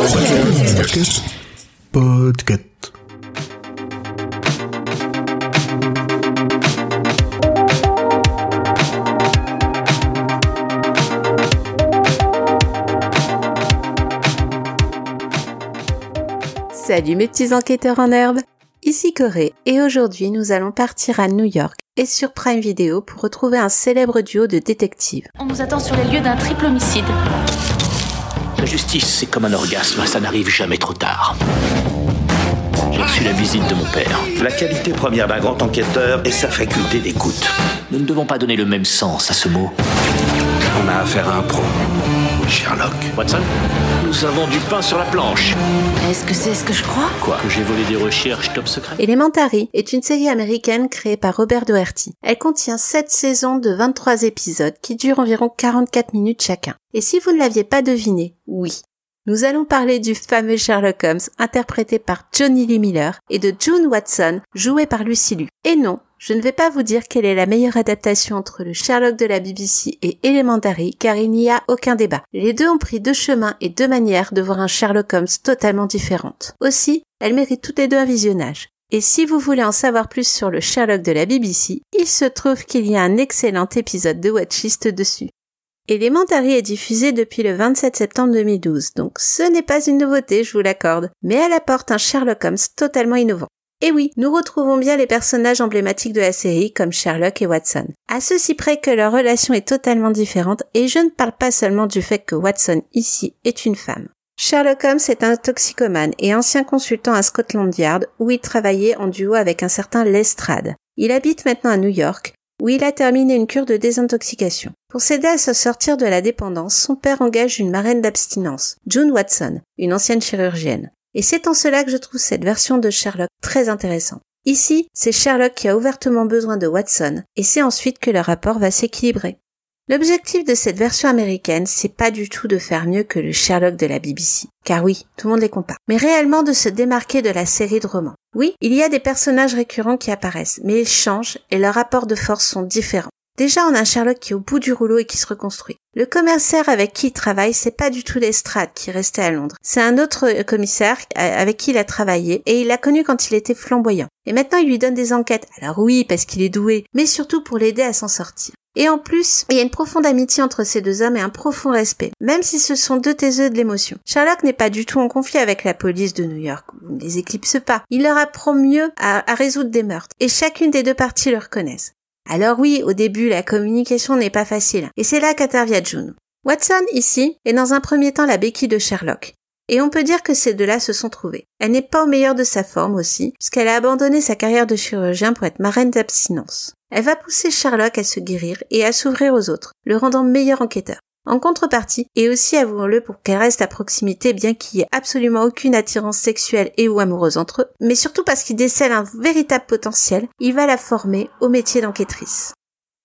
Podcast. Podcast. Salut mes petits enquêteurs en herbe Ici Corée et aujourd'hui nous allons partir à New York et sur Prime Video pour retrouver un célèbre duo de détectives. On nous attend sur les lieux d'un triple homicide. La justice, c'est comme un orgasme, ça n'arrive jamais trop tard. J'ai reçu la visite de mon père. La qualité première d'un grand enquêteur est sa faculté d'écoute. Nous ne devons pas donner le même sens à ce mot. On a affaire à un pro. Sherlock. Watson, nous avons du pain sur la planche. Est-ce que c'est ce que je crois? Quoi? Que j'ai volé des recherches top secret Elementary est une série américaine créée par Robert Doherty. Elle contient 7 saisons de 23 épisodes qui durent environ 44 minutes chacun. Et si vous ne l'aviez pas deviné, oui. Nous allons parler du fameux Sherlock Holmes interprété par Johnny Lee Miller et de June Watson joué par Lucy Liu. Et non, je ne vais pas vous dire quelle est la meilleure adaptation entre le Sherlock de la BBC et Elementary car il n'y a aucun débat. Les deux ont pris deux chemins et deux manières de voir un Sherlock Holmes totalement différentes. Aussi, elles méritent toutes les deux un visionnage. Et si vous voulez en savoir plus sur le Sherlock de la BBC, il se trouve qu'il y a un excellent épisode de Watchlist dessus. Elementary est diffusé depuis le 27 septembre 2012, donc ce n'est pas une nouveauté, je vous l'accorde, mais elle apporte un Sherlock Holmes totalement innovant. Et oui, nous retrouvons bien les personnages emblématiques de la série comme Sherlock et Watson. À ceci près que leur relation est totalement différente et je ne parle pas seulement du fait que Watson ici est une femme. Sherlock Holmes est un toxicomane et ancien consultant à Scotland Yard où il travaillait en duo avec un certain Lestrade. Il habite maintenant à New York où il a terminé une cure de désintoxication. Pour s'aider à se sortir de la dépendance, son père engage une marraine d'abstinence, June Watson, une ancienne chirurgienne. Et c'est en cela que je trouve cette version de Sherlock très intéressante. Ici, c'est Sherlock qui a ouvertement besoin de Watson, et c'est ensuite que le rapport va s'équilibrer. L'objectif de cette version américaine, c'est pas du tout de faire mieux que le Sherlock de la BBC. Car oui, tout le monde les compare. Mais réellement de se démarquer de la série de romans. Oui, il y a des personnages récurrents qui apparaissent, mais ils changent et leurs rapports de force sont différents. Déjà, on a un Sherlock qui est au bout du rouleau et qui se reconstruit. Le commissaire avec qui il travaille, c'est pas du tout Lestrade qui restait à Londres. C'est un autre commissaire avec qui il a travaillé et il l'a connu quand il était flamboyant. Et maintenant, il lui donne des enquêtes. Alors oui, parce qu'il est doué, mais surtout pour l'aider à s'en sortir. Et en plus, il y a une profonde amitié entre ces deux hommes et un profond respect, même si ce sont deux taiseux de l'émotion. Sherlock n'est pas du tout en conflit avec la police de New York, ou ne les éclipse pas. Il leur apprend mieux à, à résoudre des meurtres, et chacune des deux parties le reconnaissent. Alors oui, au début, la communication n'est pas facile, et c'est là qu'intervient June. Watson, ici, est dans un premier temps la béquille de Sherlock. Et on peut dire que ces deux-là se sont trouvés. Elle n'est pas au meilleur de sa forme aussi, puisqu'elle a abandonné sa carrière de chirurgien pour être marraine d'abstinence. Elle va pousser Sherlock à se guérir et à s'ouvrir aux autres, le rendant meilleur enquêteur. En contrepartie, et aussi avouons-le pour qu'elle reste à proximité bien qu'il n'y ait absolument aucune attirance sexuelle et ou amoureuse entre eux, mais surtout parce qu'il décèle un véritable potentiel, il va la former au métier d'enquêtrice.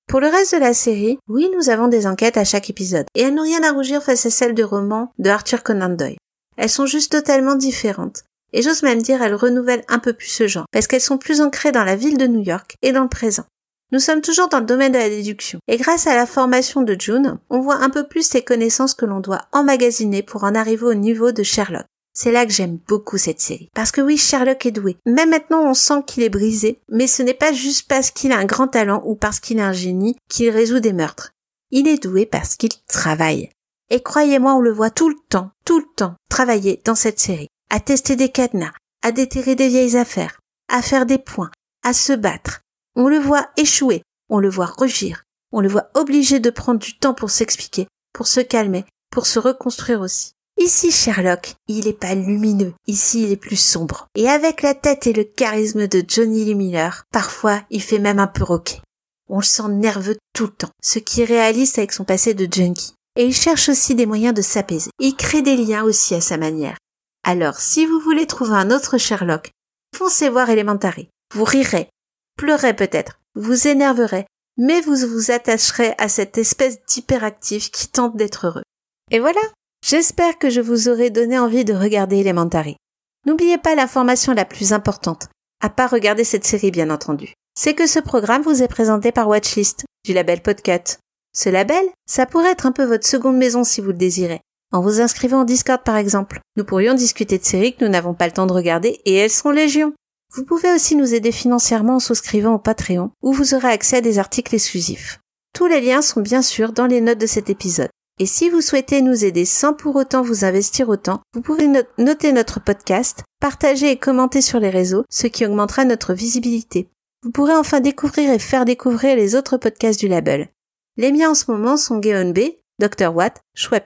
Pour le reste de la série, oui, nous avons des enquêtes à chaque épisode, et elles n'ont rien à rougir face à celles de romans de Arthur Conan Doyle. Elles sont juste totalement différentes. Et j'ose même dire elles renouvellent un peu plus ce genre, parce qu'elles sont plus ancrées dans la ville de New York et dans le présent. Nous sommes toujours dans le domaine de la déduction, et grâce à la formation de June, on voit un peu plus ces connaissances que l'on doit emmagasiner pour en arriver au niveau de Sherlock. C'est là que j'aime beaucoup cette série. Parce que oui, Sherlock est doué. Même maintenant, on sent qu'il est brisé, mais ce n'est pas juste parce qu'il a un grand talent ou parce qu'il est un génie qu'il résout des meurtres. Il est doué parce qu'il travaille. Et croyez-moi, on le voit tout le temps, tout le temps, travailler dans cette série, à tester des cadenas, à déterrer des vieilles affaires, à faire des points, à se battre. On le voit échouer, on le voit rugir, on le voit obligé de prendre du temps pour s'expliquer, pour se calmer, pour se reconstruire aussi. Ici, Sherlock, il est pas lumineux, ici il est plus sombre. Et avec la tête et le charisme de Johnny Lee parfois il fait même un peu roquer. On le sent nerveux tout le temps, ce qui est réaliste avec son passé de junkie. Et il cherche aussi des moyens de s'apaiser. Il crée des liens aussi à sa manière. Alors, si vous voulez trouver un autre Sherlock, foncez voir Elementary. Vous rirez, pleurerez peut-être, vous énerverez, mais vous vous attacherez à cette espèce d'hyperactif qui tente d'être heureux. Et voilà, j'espère que je vous aurai donné envie de regarder Elementary. N'oubliez pas l'information la plus importante, à part regarder cette série bien entendu. C'est que ce programme vous est présenté par Watchlist, du label Podcut. Ce label, ça pourrait être un peu votre seconde maison si vous le désirez. en vous inscrivant au Discord par exemple. Nous pourrions discuter de séries que nous n'avons pas le temps de regarder et elles sont légion. Vous pouvez aussi nous aider financièrement en souscrivant au Patreon où vous aurez accès à des articles exclusifs. Tous les liens sont bien sûr dans les notes de cet épisode. Et si vous souhaitez nous aider sans pour autant vous investir autant, vous pouvez noter notre podcast, partager et commenter sur les réseaux, ce qui augmentera notre visibilité. Vous pourrez enfin découvrir et faire découvrir les autres podcasts du label. Les miens en ce moment sont Geon B, Dr Watt, Choix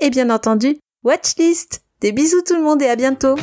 et bien entendu Watchlist. Des bisous tout le monde et à bientôt